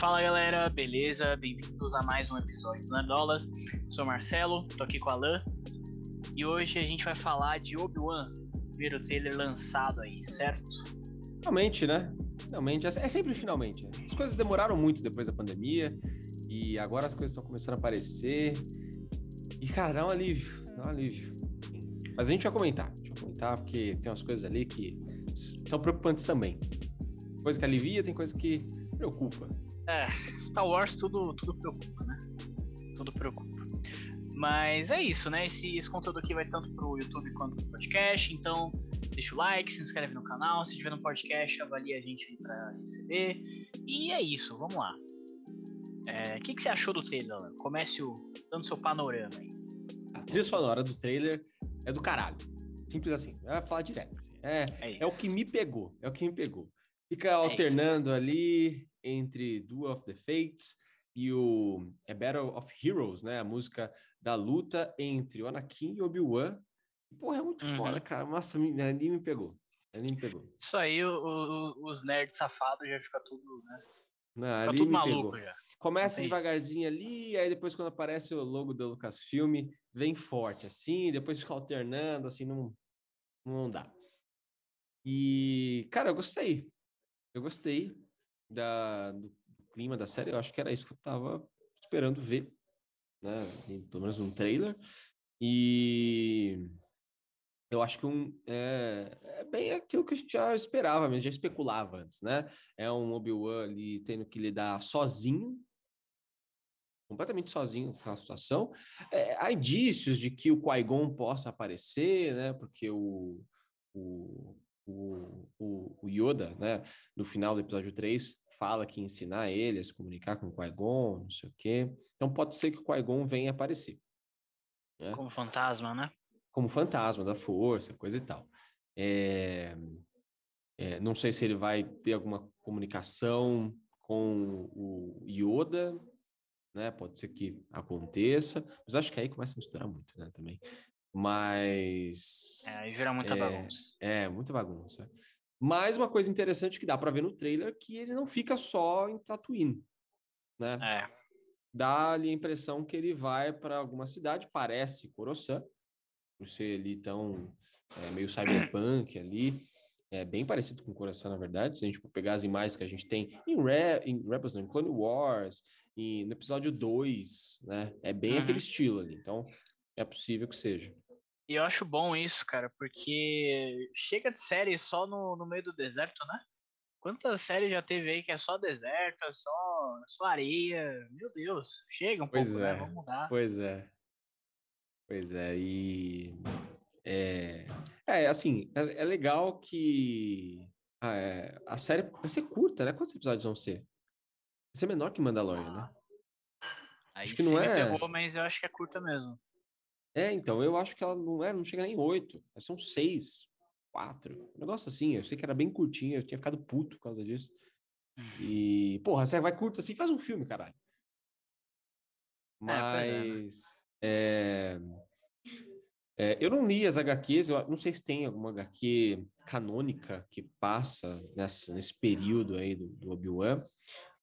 Fala galera, beleza? Bem-vindos a mais um episódio do Nerdolas. Sou Marcelo, tô aqui com a Alan e hoje a gente vai falar de Obi-Wan, primeiro trailer lançado aí, certo? Finalmente, né? Finalmente, é sempre finalmente. As coisas demoraram muito depois da pandemia e agora as coisas estão começando a aparecer. E cara, dá um alívio, dá um alívio. Mas a gente vai comentar, a gente vai comentar porque tem umas coisas ali que são preocupantes também. Coisa que alivia, tem coisa que preocupa. É, Star Wars tudo, tudo preocupa, né? Tudo preocupa. Mas é isso, né? Esse, esse conteúdo aqui vai tanto pro YouTube quanto pro podcast, então deixa o like, se inscreve no canal, se tiver no podcast, avalia a gente aí pra receber. E é isso, vamos lá. O é, que, que você achou do trailer, Alan? Comece o, dando seu panorama aí. A trilha sonora do trailer é do caralho. Simples assim. Vai falar direto. É, é, é, o que me pegou. É o que me pegou. Fica é alternando ali entre Duel of the Fates e o é Battle of Heroes, né? A música da luta entre o Anakin e Obi-Wan. Porra, é muito uhum. foda, cara. Nossa, ali me pegou. Me pegou. Isso aí, o, o, os nerds safados já fica tudo, né? Não, fica tudo maluco pegou. já. Começa devagarzinho ali, aí depois quando aparece o logo da Lucasfilm, vem forte assim, depois fica alternando, assim, não, não dá. E, cara, eu gostei. Eu gostei da, do clima da série. Eu acho que era isso que eu tava esperando ver, né? Pelo menos um trailer. E eu acho que um, é, é, bem aquilo que a gente já esperava, mas já especulava antes, né? É um Obi-Wan ali tendo que lidar sozinho, completamente sozinho com a situação. É, há indícios de que o Qui-Gon possa aparecer, né? Porque o, o, o, o, o Yoda, né? No final do episódio 3, fala que ensinar ele a se comunicar com o Qui-Gon, não sei o quê. Então pode ser que o Qui-Gon venha aparecer. Né? Como fantasma, né? Como fantasma da força, coisa e tal. É... É, não sei se ele vai ter alguma comunicação com o Yoda, né? Pode ser que aconteça, mas acho que aí começa a misturar muito, né? Também. Mas. É, aí vira muita é, bagunça. É, muita bagunça. Mas uma coisa interessante que dá para ver no trailer que ele não fica só em Tatooine, né? É. Dá ali a impressão que ele vai para alguma cidade, parece Coruscant, por ser ali tão é, meio cyberpunk ali, é bem parecido com Coruscant, na verdade, se a gente pegar as imagens que a gente tem em, Re em Rebels, em Clone Wars, e no episódio 2, né? É bem uhum. aquele estilo ali, então é possível que seja. E eu acho bom isso, cara, porque chega de série só no, no meio do deserto, né? Quantas séries já teve aí que é só deserto, é só, só areia? Meu Deus, chega um pois pouco, né? é. né? Vamos mudar. Pois é. Pois é, e. É, é assim, é, é legal que a, é, a série vai ser curta, né? Quantos episódios vão ser? Vai ser menor que Mandalorian, né? ah. né? Aí acho que não é. Pegou, mas eu acho que é curta mesmo. É, então, eu acho que ela não é, não chega nem em oito. São seis, quatro. Um negócio assim, eu sei que era bem curtinha, eu tinha ficado puto por causa disso. Hum. E, porra, você vai curta assim, faz um filme, caralho. É, né? Mas. É, é, eu não li as HQs, eu não sei se tem alguma HQ canônica que passa nessa, nesse período aí do, do Obi-Wan,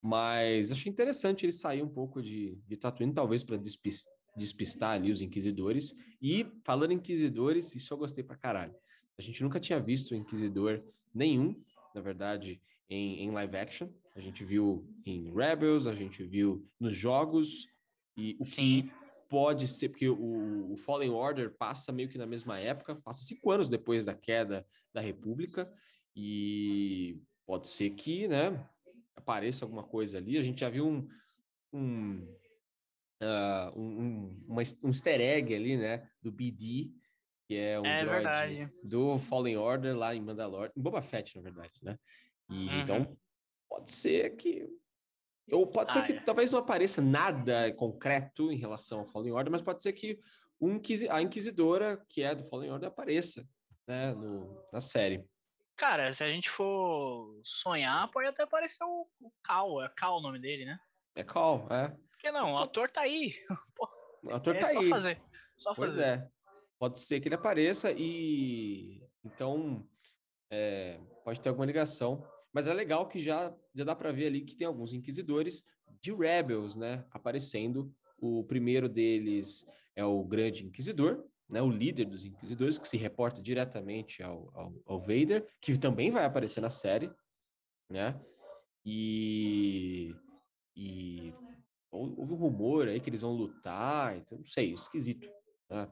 mas achei interessante ele sair um pouco de, de Tatooine, talvez para despistar despistar ali os inquisidores. E falando em inquisidores, isso eu gostei pra caralho. A gente nunca tinha visto inquisidor nenhum, na verdade, em, em live action. A gente viu em Rebels, a gente viu nos jogos, e o Sim. que pode ser, porque o, o, Fallen Order passa meio que na mesma época, passa cinco anos depois da queda da República, e pode ser que, né, apareça alguma coisa ali. A gente já viu um, um uh, um, uma, um easter egg ali, né? Do BD, que é um é droid do Fallen Order lá em Mandalore, em Boba Fett, na verdade, né? E, uhum. Então, pode ser que... Ou pode ah, ser que é. talvez não apareça nada concreto em relação ao Fallen Order, mas pode ser que um, a Inquisidora, que é do Fallen Order, apareça né, no, na série. Cara, se a gente for sonhar, pode até aparecer o, o Cal, é Cal o nome dele, né? É Cal, é que não? O ator tá aí. Pô, o ator é tá só aí. Fazer. Só pois fazer. é. Pode ser que ele apareça e então é, pode ter alguma ligação. Mas é legal que já, já dá para ver ali que tem alguns inquisidores de Rebels, né? Aparecendo. O primeiro deles é o Grande Inquisidor, né? O líder dos Inquisidores, que se reporta diretamente ao, ao, ao Vader, que também vai aparecer na série, né? E, e houve um rumor aí que eles vão lutar, então não sei, esquisito. Né?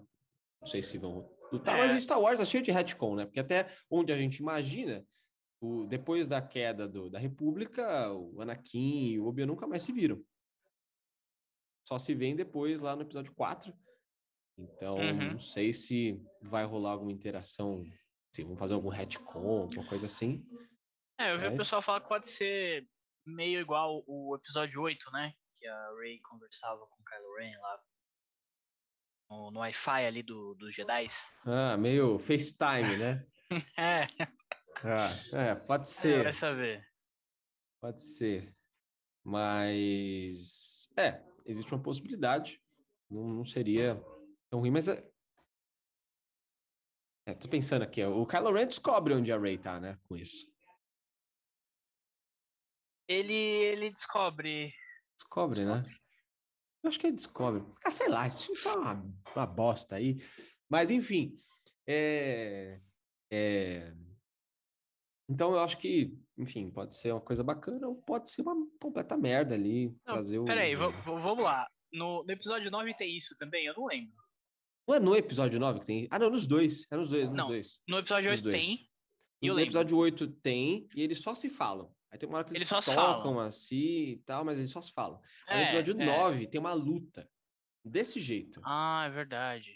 Não sei se vão lutar, é. mas Star Wars tá cheio de retcon, né? Porque até onde a gente imagina, o, depois da queda do, da República, o Anakin e o Obi-Wan nunca mais se viram. Só se vêem depois lá no episódio 4. Então, uhum. não sei se vai rolar alguma interação, se vão fazer algum retcon, alguma coisa assim. É, eu vi mas... o pessoal falar que pode ser meio igual o episódio 8, né? Que a Rey conversava com o Kylo Ren lá no, no Wi-Fi ali do, dos Jedi. Ah, meio FaceTime, né? é. Ah, é, pode ser. É, vai saber. Pode ser. Mas. É, existe uma possibilidade. Não, não seria tão ruim, mas. É... é, tô pensando aqui. O Kylo Ren descobre onde a Rey tá, né? Com isso. Ele, ele descobre. Descobre, né? Eu acho que ele descobre. Ah, sei lá, isso tá uma, uma bosta aí. Mas, enfim. É, é... Então, eu acho que, enfim, pode ser uma coisa bacana ou pode ser uma completa merda ali. Não, fazer o... Peraí, vamos lá. No, no, episódio 9 tem isso também? Eu não lembro. Não é no episódio 9 que tem? Ah, não, nos dois. É nos dois. Nos não, dois. no episódio 8 tem. no lembro. episódio 8 tem, e eles só se falam. Aí tem uma hora que eles, eles se tocam falam. assim e tal, mas eles só se falam. Aí é, no episódio é. 9 tem uma luta. Desse jeito. Ah, é verdade.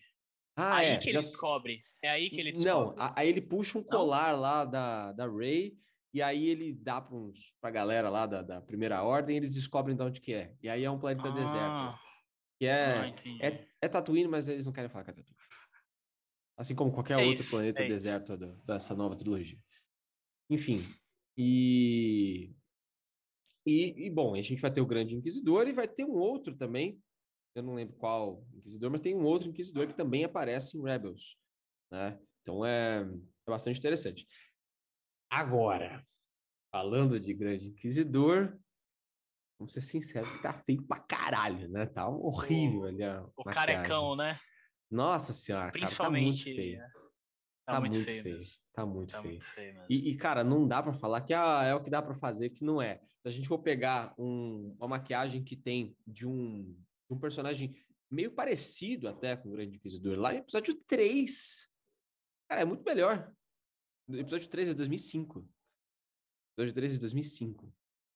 Ah, aí é, que ele já... descobre. É aí que ele descobre. Não, aí ele puxa um colar Não? lá da, da Ray e aí ele dá para uns, pra galera lá da, da primeira ordem e eles descobrem de onde que é. E aí é um planeta ah. deserto. Que é, ah, é, é Tatooine, mas eles não querem falar que é Tatooine. Assim como qualquer é outro isso, planeta é deserto dessa nova trilogia. Enfim, e, e, e, bom, a gente vai ter o Grande Inquisidor e vai ter um outro também, eu não lembro qual Inquisidor, mas tem um outro Inquisidor que também aparece em Rebels, né? Então é, é bastante interessante. Agora, falando de Grande Inquisidor, vamos ser sinceros que tá feio pra caralho, né? Tá horrível ali O carecão, né? Nossa senhora, Principalmente, cara, tá muito feio. Tá, tá muito, muito feio. feio. Tá muito tá feio. Muito feio e, e, cara, não dá para falar que ah, é o que dá para fazer, que não é. Se a gente for pegar um, uma maquiagem que tem de um, de um personagem meio parecido até com o Grande Inquisidor, lá em episódio 3, cara, é muito melhor. O episódio 3 é 2005. Episódio 3 é 2005.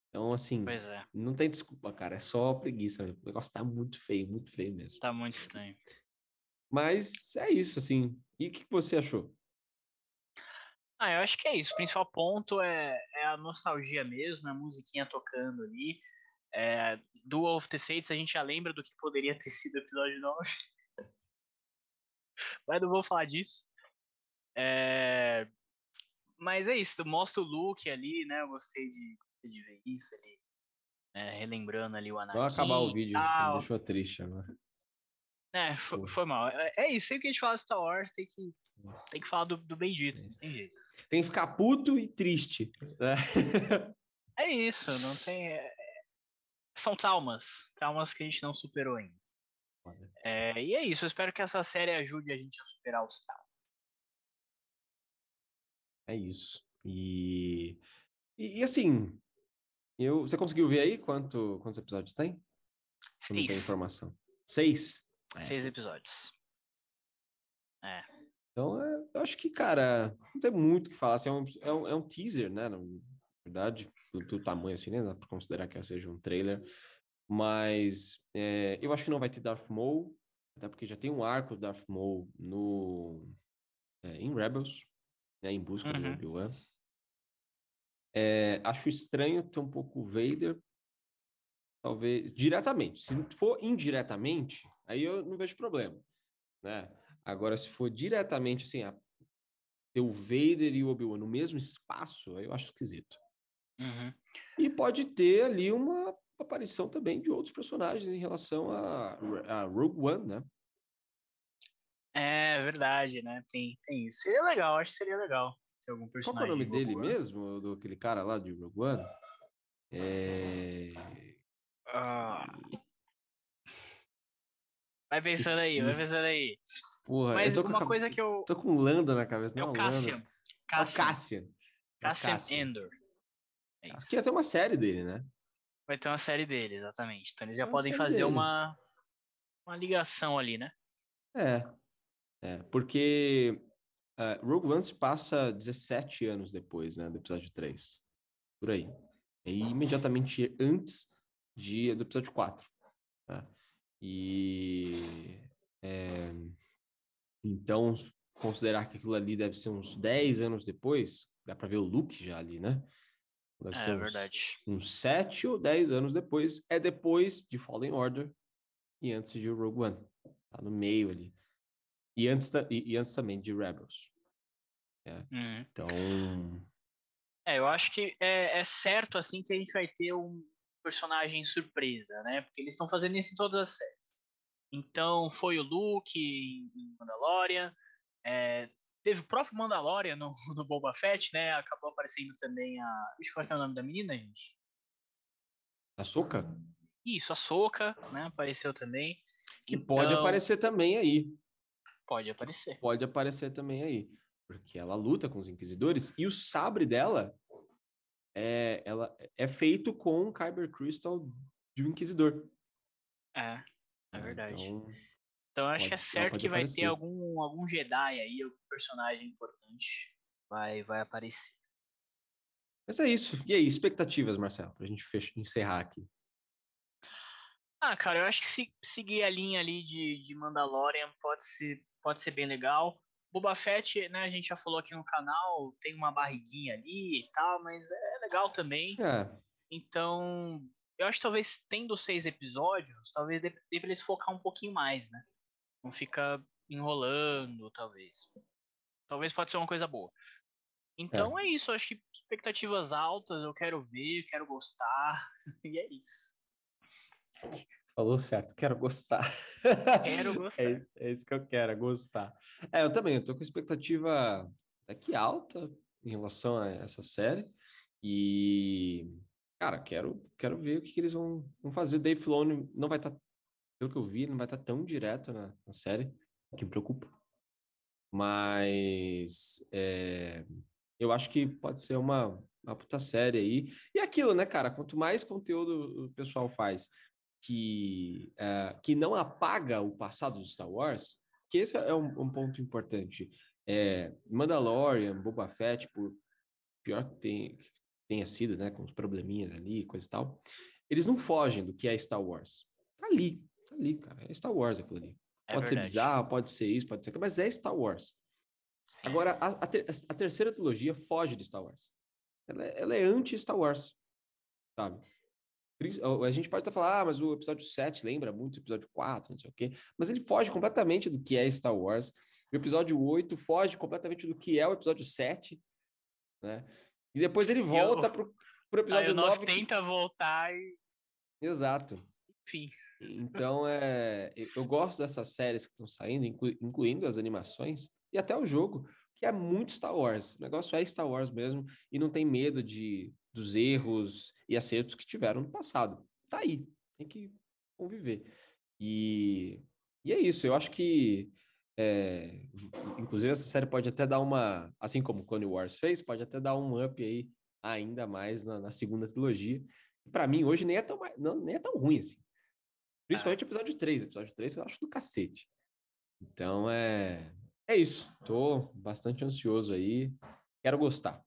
Então, assim, é. não tem desculpa, cara. É só preguiça. O negócio tá muito feio, muito feio mesmo. Tá muito estranho. Mas é isso, assim. E o que você achou? Ah, eu acho que é isso. O principal ponto é, é a nostalgia mesmo, a musiquinha tocando ali. É, Duel of the Fates, a gente já lembra do que poderia ter sido o episódio 9. Mas não vou falar disso. É, mas é isso, mostra o look ali, né? Eu gostei de, de ver isso ali. É, relembrando ali o Anakin. Vou acabar o vídeo, você me deixou triste agora. É, foi, foi mal. É, é, isso, sempre que a gente fala de Star Wars, tem que, tem que falar do, do bendito, tem jeito. Tem que ficar puto e triste. Né? É isso, não tem. É, são traumas. Traumas que a gente não superou ainda. É, e é isso, eu espero que essa série ajude a gente a superar os traumas. É isso. E, e, e assim, eu, você conseguiu ver aí quanto, quantos episódios tem? Seis. Não tem informação. Seis? É. Seis episódios. É. Então, é, eu acho que, cara, não tem muito o que falar. Assim, é, um, é, um, é, um, teaser, né? Na verdade, do, do tamanho, assim, né? Dá pra considerar que seja um trailer. Mas é, eu acho que não vai ter Darth Maul, até porque já tem um arco do Darth Maul no, é, em Rebels, né? Em busca uhum. do Obi-Wan. É, acho estranho ter um pouco o Vader, talvez diretamente. Se for indiretamente, aí eu não vejo problema, né? Agora, se for diretamente assim, a, ter o Vader e o Obi-Wan no mesmo espaço, aí eu acho esquisito. Uhum. E pode ter ali uma aparição também de outros personagens em relação a, a Rogue One, né? É verdade, né? Tem, tem isso. Seria legal, acho que seria legal. Algum Qual que é personagem. o nome de dele One. mesmo? Do aquele cara lá de Rogue One? É... Ah. Vai pensando aí, vai Esqueci. pensando aí. Porra, Mas com, uma a- coisa que eu. tô com Lando na cabeça. É não. Cassian. É o Cassian. Cassian. É o Cassian Cassian. Endor. É Acho que ia ter uma série dele, né? Vai ter uma série dele, exatamente. Então eles já Uma podem fazer dele. uma, uma ligação ali, né? É. É, porque eh, Rogue One se passa 17 anos depois, né, do episódio 3. Por aí. É imediatamente antes de, do episódio 4. E. é, então, considerar que aquilo ali deve ser uns 10 anos depois, dá pra ver o Luke já ali, né? Deve É, ser uns- verdade. uns 7 ou 10 anos depois, é depois de Fallen Order e antes de Rogue One. Tá no meio ali. E antes, ta- e, e antes também de Rebels. Uhum. Então, É, eu acho que é, é certo assim que a gente vai ter um personagem surpresa, né? Porque eles estão fazendo isso em todas as séries. Então foi o Luke em Mandalorian, é, teve o próprio Mandalorian no, no Boba Fett, né? Acabou aparecendo também a. Deixa eu qual é o nome da menina, gente. a Soca, Isso, a Soca, né? Apareceu também. que pode Então, aparecer também aí. Pode aparecer. Pode aparecer também aí. Porque ela luta com os inquisidores e o sabre dela é, ela, é feito com o Kyber Crystal de um inquisidor. É, é né? verdade. Então, Então eu acho pode- que é certo que vai ter algum, algum Jedi aí, algum personagem importante vai, vai aparecer. mas é isso. E aí, expectativas, Marcelo, pra gente fech- encerrar aqui. Ah, cara, eu acho que se seguir a linha ali de, de Mandalorian pode ser, pode ser bem legal. Boba Fett, né, a gente já falou aqui no canal, tem uma barriguinha ali e tal, mas é legal também. É, Então, eu acho que talvez tendo seis episódios, talvez dê, dê pra eles focar um pouquinho mais, né? Não fica enrolando, talvez. Talvez pode ser uma coisa boa. Então é, isso, eu acho que expectativas altas, eu quero ver, quero gostar, e é isso. falou certo, quero gostar. Quero gostar. É, é isso que eu quero, é gostar. É, eu também, eu tô com expectativa até que alta em relação a essa série. E, cara, quero, quero ver o que, que eles vão, vão fazer. Dave Filoni não vai estar, pelo que eu vi, não vai estar tão direto na, na série, o que me preocupa. Mas é, eu acho que pode ser uma, uma puta série aí. E aquilo, né, cara? Quanto mais conteúdo o pessoal faz que, eh, que não apaga o passado do Star Wars, que esse é um, um ponto importante. É, Mandalorian, Boba Fett, por pior que tem- tenha sido, né, com os probleminhas ali, coisa e tal, eles não fogem do que é Star Wars. Tá ali, tá ali, cara. É Star Wars aquilo ali. É pode ser bizarro, pode ser isso, pode ser aquilo, mas é Star Wars. Sim. Agora, a, a ter- a terceira trilogia foge de Star Wars. Ela, é- ela é anti-Star Wars, sabe? A gente pode até falar, ah, mas o episódio 7 lembra muito o episódio 4, não sei o quê. Mas ele foge completamente do que é Star Wars. O episódio 8 foge completamente do que é o episódio 7, né? E depois ele volta pro, pro Aí episódio o 9 9. que- tenta voltar e. Exato. Enfim. Então, é, eu- eu gosto dessas séries que estão saindo, inclu- incluindo as animações e até o jogo, que é muito Star Wars. O negócio é Star Wars mesmo e não tem medo de dos erros e acertos que tiveram no passado. Tá aí, tem que conviver. E, e é isso, eu acho que, é, inclusive, essa série pode até dar uma, assim como Clone Wars fez, pode até dar um up aí ainda mais na, na segunda trilogia. Para mim, hoje nem é tão, não, nem é tão ruim assim. Principalmente o episódio 3. O episódio 3 eu acho do cacete. Então é. É isso. Tô bastante ansioso aí. Quero gostar.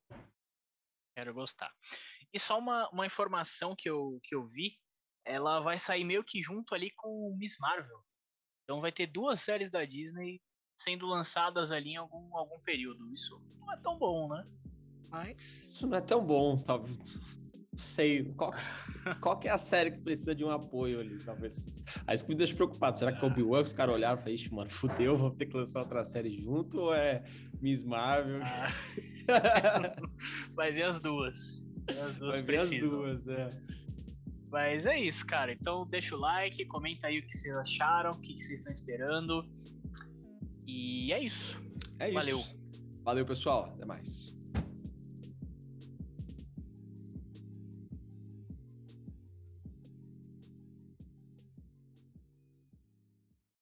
Quero gostar. E só uma, uma informação que eu, que eu vi, ela vai sair meio que junto ali com Miss Marvel. Então vai ter duas séries da Disney sendo lançadas ali em algum, algum período. Isso não é tão bom, né? Mas. Isso não é tão bom, talvez. Não sei. Qual, qual que é a série que precisa de um apoio ali, talvez? Aí isso que me deixa preocupado. Será que é Obi-Wan, os caras olharam e falaram, ixi, mano, fudeu, vou ter que lançar outra série junto? Ou é Miss Marvel? ah, vai ver as duas. As duas Vai ver as precisam. duas, é. Mas é isso, cara. Então deixa o like, comenta aí o que vocês acharam, o que vocês estão esperando. E é isso. É isso. Valeu. Valeu, pessoal. Até mais.